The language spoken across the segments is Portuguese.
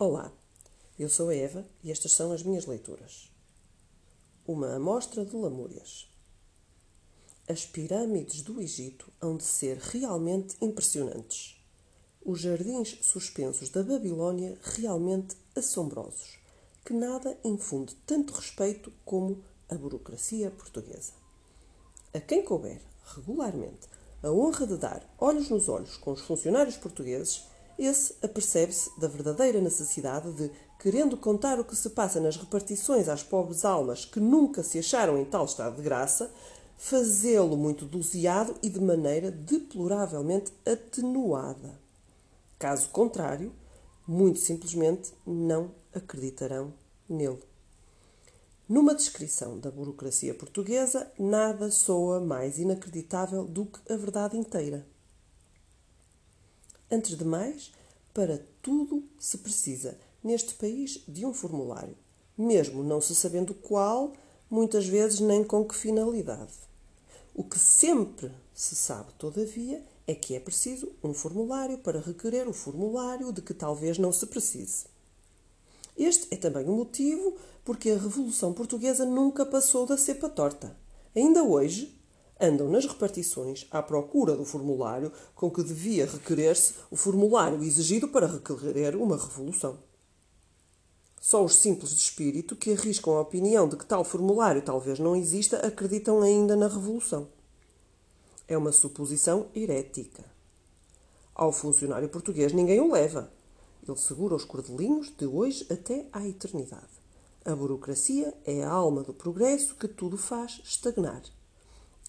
Olá, eu sou a Eva e estas são as minhas leituras. Uma amostra de lamúrias. As pirâmides do Egito hão de ser realmente impressionantes. Os jardins suspensos da Babilônia realmente assombrosos, que nada infunde tanto respeito como a burocracia portuguesa. A quem couber regularmente a honra de dar olhos nos olhos com os funcionários portugueses, esse apercebe-se da verdadeira necessidade de, querendo contar o que se passa nas repartições às pobres almas que nunca se acharam em tal estado de graça, fazê-lo muito doseado e de maneira deploravelmente atenuada. Caso contrário, muito simplesmente não acreditarão nele. Numa descrição da burocracia portuguesa, nada soa mais inacreditável do que a verdade inteira. Antes de mais, para tudo se precisa, neste país, de um formulário, mesmo não se sabendo qual, muitas vezes nem com que finalidade. O que sempre se sabe, todavia, é que é preciso um formulário para requerer o formulário de que talvez não se precise. Este é também o motivo porque a Revolução Portuguesa nunca passou da cepa torta. Ainda hoje, andam nas repartições à procura do formulário com que devia requerer-se o formulário exigido para requerer uma revolução. Só os simples de espírito que arriscam a opinião de que tal formulário talvez não exista acreditam ainda na revolução. É uma suposição herética. Ao funcionário português ninguém o leva. Ele segura os cordelinhos de hoje até à eternidade. A burocracia é a alma do progresso que tudo faz estagnar.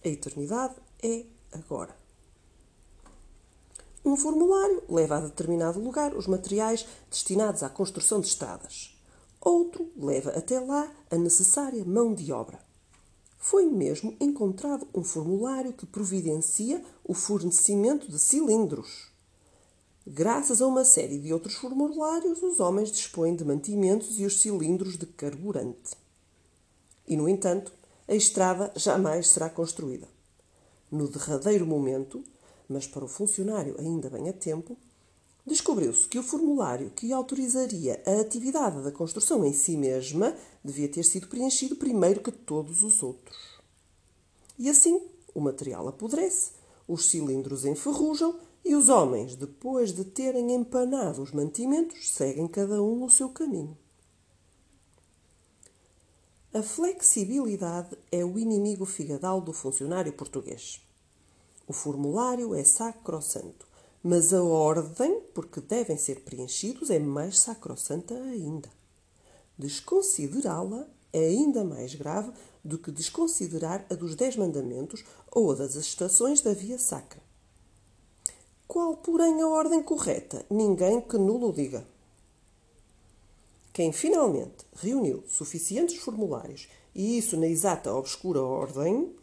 A eternidade é agora. Um formulário leva a determinado lugar os materiais destinados à construção de estradas. Outro leva até lá a necessária mão de obra. Foi mesmo encontrado um formulário que providencia o fornecimento de cilindros. Graças a uma série de outros formulários, os homens dispõem de mantimentos e os cilindros de carburante. E, no entanto, a estrada jamais será construída. No derradeiro momento, mas para o funcionário ainda bem a tempo, descobriu-se que o formulário que autorizaria a atividade da construção em si mesma devia ter sido preenchido primeiro que todos os outros. E assim, o material apodrece, os cilindros enferrujam e os homens, depois de terem empanado os mantimentos, seguem cada um o seu caminho. A flexibilidade é o inimigo figadal do funcionário português. O formulário é sacrossanto, mas a ordem, porque devem ser preenchidos, é mais sacrossanta ainda. Desconsiderá-la é ainda mais grave do que desconsiderar a dos Dez Mandamentos ou a das estações da Via Sacra. Qual, porém, a ordem correta? Ninguém que nulo diga. Quem finalmente reuniu suficientes formulários, e isso na exata obscura ordem,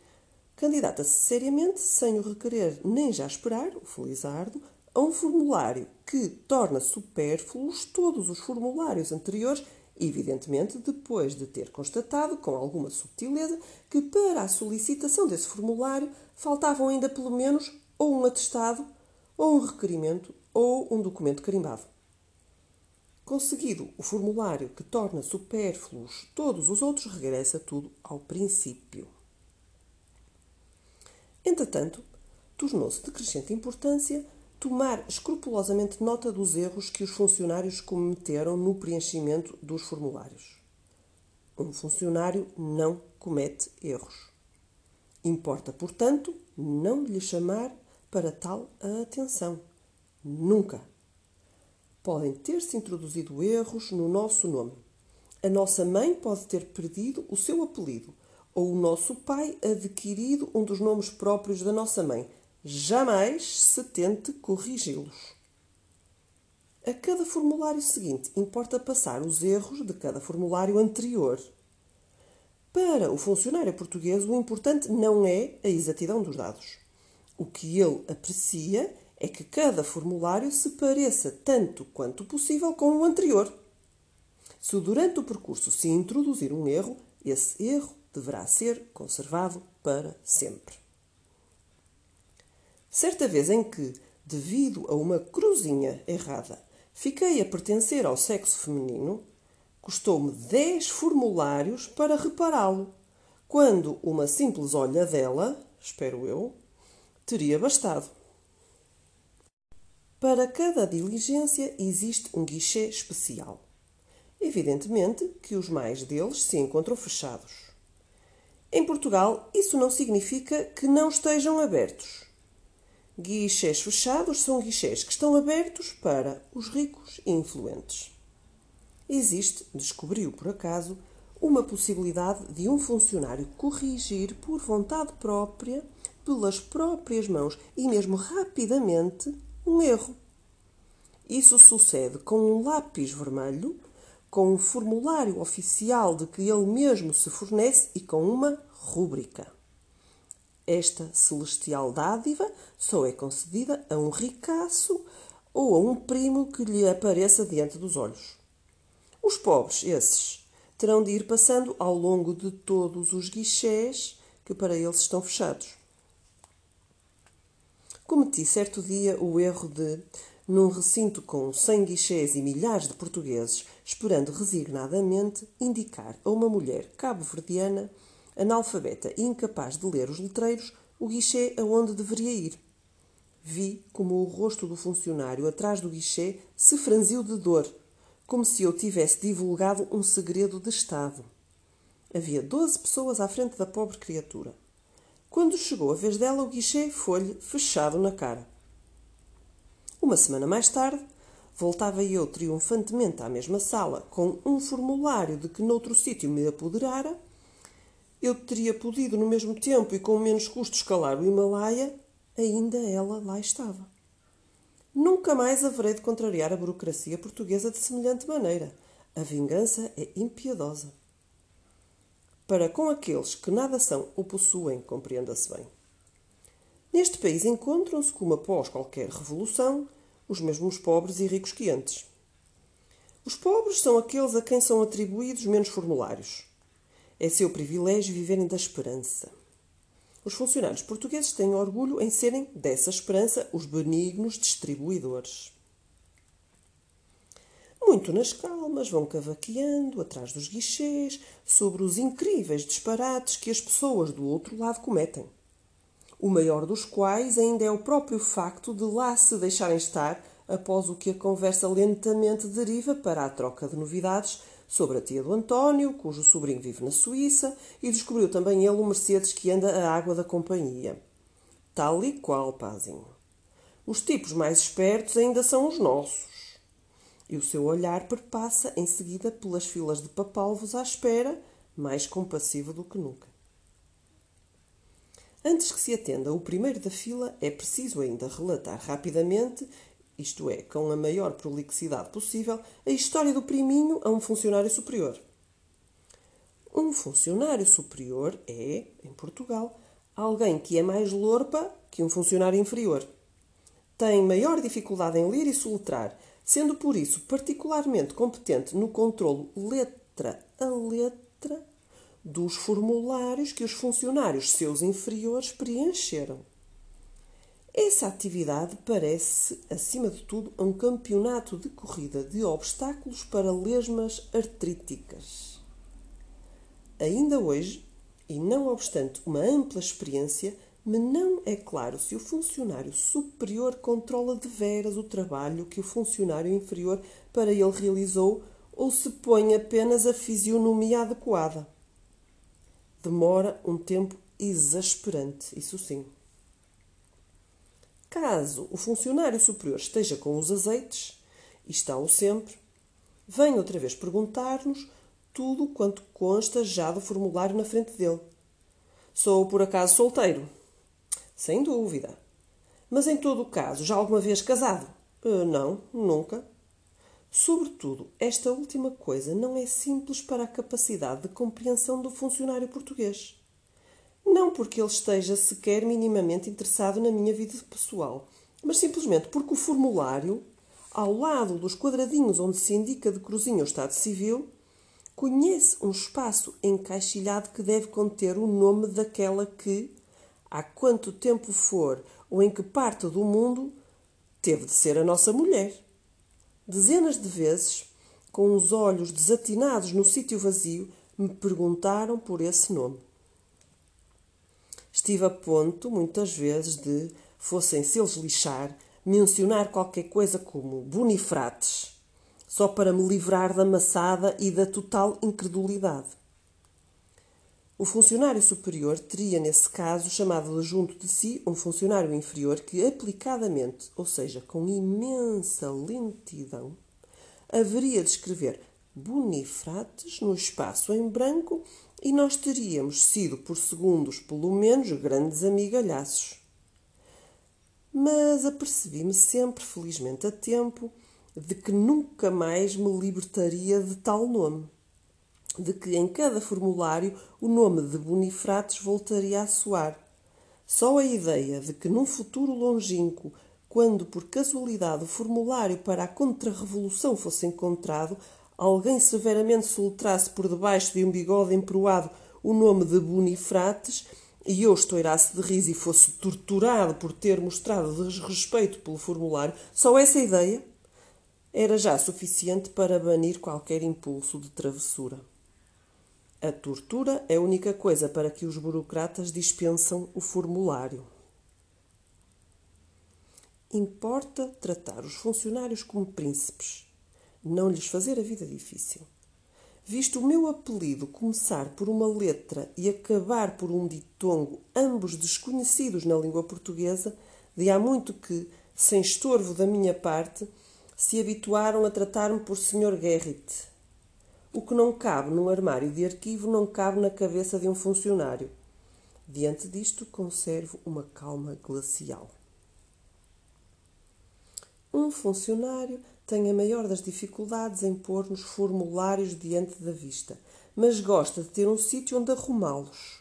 candidata-se seriamente, sem o requerer nem já esperar, o felizardo, a um formulário que torna supérfluos todos os formulários anteriores, evidentemente depois de ter constatado, com alguma subtileza, que para a solicitação desse formulário faltavam ainda pelo menos ou um atestado ou um requerimento ou um documento carimbado. Conseguido o formulário que torna supérfluos todos os outros, regressa tudo ao princípio. Entretanto, tornou-se de crescente importância tomar escrupulosamente nota dos erros que os funcionários cometeram no preenchimento dos formulários. Um funcionário não comete erros. Importa, portanto, não lhe chamar para tal a atenção. Nunca. Podem ter-se introduzido erros no nosso nome. A nossa mãe pode ter perdido o seu apelido, ou o nosso pai adquirido um dos nomes próprios da nossa mãe. Jamais se tente corrigi-los. A cada formulário seguinte importa passar os erros de cada formulário anterior. Para o funcionário português, o importante não é a exatidão dos dados. O que ele aprecia é que cada formulário se pareça tanto quanto possível com o anterior. Se durante o percurso se introduzir um erro, esse erro deverá ser conservado para sempre. Certa vez em que, devido a uma cruzinha errada, Fiquei a pertencer ao sexo feminino, custou-me 10 formulários para repará-lo, quando uma simples olhadela, espero eu, teria bastado. Para cada diligência existe um guichê especial. Evidentemente que os mais deles se encontram fechados. Em Portugal, isso não significa que não estejam abertos. Guichês fechados são guichês que estão abertos para os ricos e influentes. Existe, descobriu por acaso, uma possibilidade de um funcionário corrigir por vontade própria, pelas próprias mãos e mesmo rapidamente, um erro. Isso sucede com um lápis vermelho, com um formulário oficial de que ele mesmo se fornece e com uma rúbrica. Esta celestial dádiva só é concedida a um ricaço ou a um primo que lhe apareça diante dos olhos. Os pobres, esses, terão de ir passando ao longo de todos os guichés que para eles estão fechados. Cometi certo dia o erro de, num recinto com cem guichés e milhares de portugueses, esperando resignadamente, indicar a uma mulher cabo-verdiana analfabeta e incapaz de ler os letreiros, o guichê aonde deveria ir. Vi como o rosto do funcionário atrás do guichê se franziu de dor, como se eu tivesse divulgado um segredo de Estado. Havia doze pessoas à frente da pobre criatura. Quando chegou a vez dela, o guichê foi-lhe fechado na cara. Uma semana mais tarde, voltava eu triunfantemente à mesma sala, com um formulário de que noutro sítio me apoderara, eu teria podido no mesmo tempo e com menos custo escalar o Himalaia, ainda ela lá estava. Nunca mais haverei de contrariar a burocracia portuguesa de semelhante maneira. A vingança é impiedosa. Para com aqueles que nada são ou possuem, compreenda-se bem. Neste país encontram-se, como após qualquer revolução, os mesmos pobres e ricos que antes. Os pobres são aqueles a quem são atribuídos menos formulários. É seu privilégio viverem da esperança. Os funcionários portugueses têm orgulho em serem, dessa esperança, os benignos distribuidores. Muito nas calmas, vão cavaqueando atrás dos guichês sobre os incríveis disparates que as pessoas do outro lado cometem. O maior dos quais ainda é o próprio facto de lá se deixarem estar após o que a conversa lentamente deriva para a troca de novidades sobre a tia do António, cujo sobrinho vive na Suíça, e descobriu também ele o Mercedes que anda a água da companhia. Tal e qual, pazinho. Os tipos mais espertos ainda são os nossos. E o seu olhar perpassa em seguida pelas filas de papalvos à espera, mais compassivo do que nunca. Antes que se atenda o primeiro da fila, é preciso ainda relatar rapidamente isto é, com a maior prolixidade possível, a história do priminho a um funcionário superior. Um funcionário superior é, em Portugal, alguém que é mais lorpa que um funcionário inferior. Tem maior dificuldade em ler e soletrar, sendo por isso particularmente competente no controlo letra a letra dos formulários que os funcionários seus inferiores preencheram. Essa atividade parece, acima de tudo, um campeonato de corrida de obstáculos para lesmas artríticas. Ainda hoje, e não obstante uma ampla experiência, me não é claro se o funcionário superior controla de veras o trabalho que o funcionário inferior para ele realizou ou se põe apenas a fisionomia adequada. Demora um tempo exasperante, isso sim. Caso o funcionário superior esteja com os azeites, e está-o sempre, vem outra vez perguntar-nos tudo quanto consta já do formulário na frente dele. Sou por acaso solteiro? Sem dúvida. Mas em todo o caso, já alguma vez casado? Uh, não, nunca. Sobretudo, esta última coisa não é simples para a capacidade de compreensão do funcionário português. Não porque ele esteja sequer minimamente interessado na minha vida pessoal, mas simplesmente porque o formulário, ao lado dos quadradinhos onde se indica de cruzinho o estado civil, conhece um espaço encaixilhado que deve conter o nome daquela que, há quanto tempo for ou em que parte do mundo, teve de ser a nossa mulher. Dezenas de vezes, com os olhos desatinados no sítio vazio, me perguntaram por esse nome. Estive a ponto, muitas vezes, de, fossem-se eles lixar, mencionar qualquer coisa como Bonifrates, só para me livrar da maçada e da total incredulidade. O funcionário superior teria, nesse caso, chamado junto de si um funcionário inferior que, aplicadamente, ou seja, com imensa lentidão, haveria de escrever Bonifrates no espaço em branco e nós teríamos sido, por segundos, pelo menos, grandes amigalhaços. Mas apercebi-me sempre, felizmente a tempo, de que nunca mais me libertaria de tal nome de que em cada formulário o nome de Bonifrates voltaria a soar. Só a ideia de que num futuro longínquo, quando por casualidade o formulário para a contra-revolução fosse encontrado, alguém severamente soltrasse por debaixo de um bigode emproado o nome de Bonifrates e eu estourasse de riso e fosse torturado por ter mostrado desrespeito pelo formulário, só essa ideia era já suficiente para banir qualquer impulso de travessura. A tortura é a única coisa para que os burocratas dispensam o formulário. Importa tratar os funcionários como príncipes, não lhes fazer a vida difícil. Visto o meu apelido começar por uma letra e acabar por um ditongo, ambos desconhecidos na língua portuguesa, de há muito que, sem estorvo da minha parte, se habituaram a tratar-me por Sr. Guerrit, o que não cabe num armário de arquivo não cabe na cabeça de um funcionário. Diante disto, conservo uma calma glacial. Um funcionário tem a maior das dificuldades em pôr-nos formulários diante da vista, mas gosta de ter um sítio onde arrumá-los.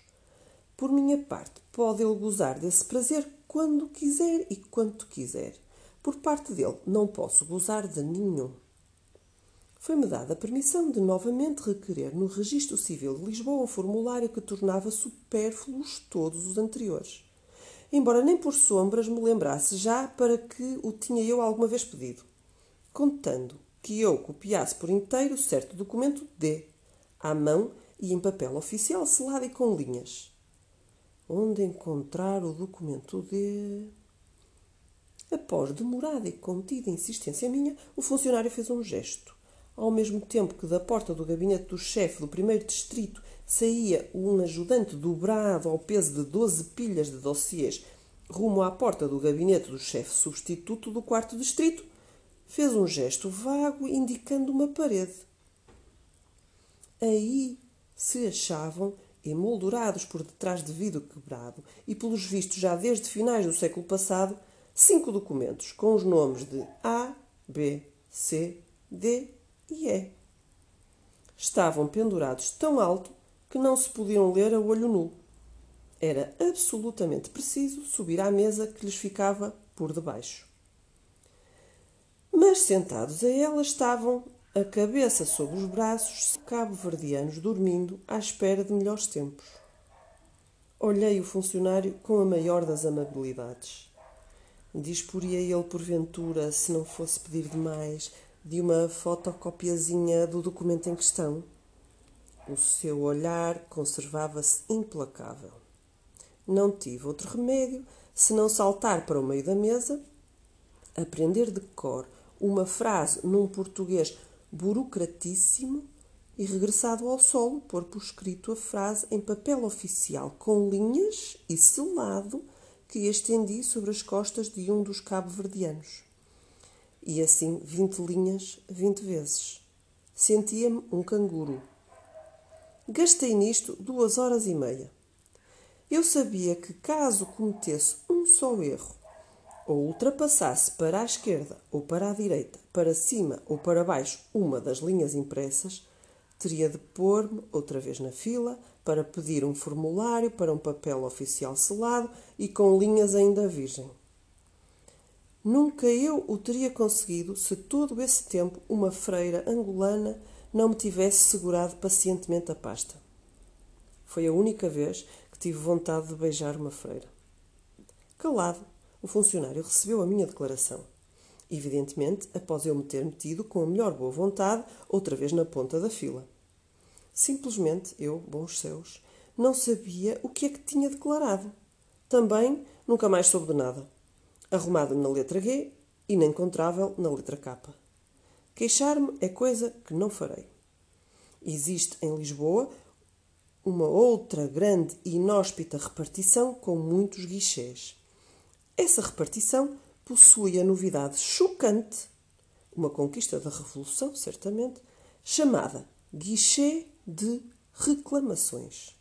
Por minha parte, pode ele gozar desse prazer quando quiser e quanto quiser. Por parte dele, não posso gozar de nenhum foi-me dada a permissão de novamente requerer no Registro Civil de Lisboa um formulário que tornava supérfluos todos os anteriores. Embora nem por sombras me lembrasse já para que o tinha eu alguma vez pedido. Contando que eu copiasse por inteiro certo documento D, à mão e em papel oficial selado e com linhas. Onde encontrar o documento D? Após demorada e contida insistência minha, o funcionário fez um gesto ao mesmo tempo que da porta do gabinete do chefe do primeiro distrito saía um ajudante dobrado ao peso de doze pilhas de dossiês rumo à porta do gabinete do chefe substituto do quarto distrito, fez um gesto vago indicando uma parede. Aí se achavam, emoldurados por detrás de vidro quebrado e pelos vistos já desde finais do século passado, cinco documentos com os nomes de A, B, C, D e é. Estavam pendurados tão alto que não se podiam ler a olho nu. Era absolutamente preciso subir à mesa que lhes ficava por debaixo. Mas sentados a ela estavam, a cabeça sobre os braços, cabo-verdianos dormindo à espera de melhores tempos. Olhei o funcionário com a maior das amabilidades. Disporia ele, porventura, se não fosse pedir demais, de uma fotocopiazinha do documento em questão. O seu olhar conservava-se implacável. Não tive outro remédio senão saltar para o meio da mesa, aprender de cor uma frase num português burocratíssimo e, regressado ao solo, pôr por escrito a frase em papel oficial com linhas e selado que estendi sobre as costas de um dos cabo-verdianos e assim vinte linhas vinte vezes. Sentia-me um canguru. Gastei nisto duas horas e meia. Eu sabia que, caso cometesse um só erro, ou ultrapassasse para a esquerda ou para a direita, para cima ou para baixo uma das linhas impressas, teria de pôr-me outra vez na fila para pedir um formulário para um papel oficial selado e com linhas ainda virgem. Nunca eu o teria conseguido se todo esse tempo uma freira angolana não me tivesse segurado pacientemente a pasta. Foi a única vez que tive vontade de beijar uma freira. Calado, o funcionário recebeu a minha declaração. Evidentemente, após eu me ter metido com a melhor boa vontade outra vez na ponta da fila. Simplesmente eu, bons céus, não sabia o que é que tinha declarado. Também nunca mais soube de nada. Arrumado na letra G, inencontrável na letra K. Queixar-me é coisa que não farei. Existe em Lisboa uma outra grande e inóspita repartição com muitos guichês. Essa repartição possui a novidade chocante, uma conquista da Revolução, certamente, chamada guichê de reclamações.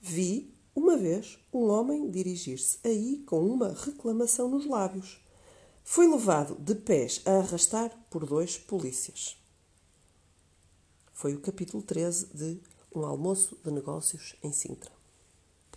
Vi, uma vez, um homem dirigir-se aí com uma reclamação nos lábios. Foi levado de pés a arrastar por dois polícias. Foi o capítulo 13 de Um Almoço de Negócios em Sintra.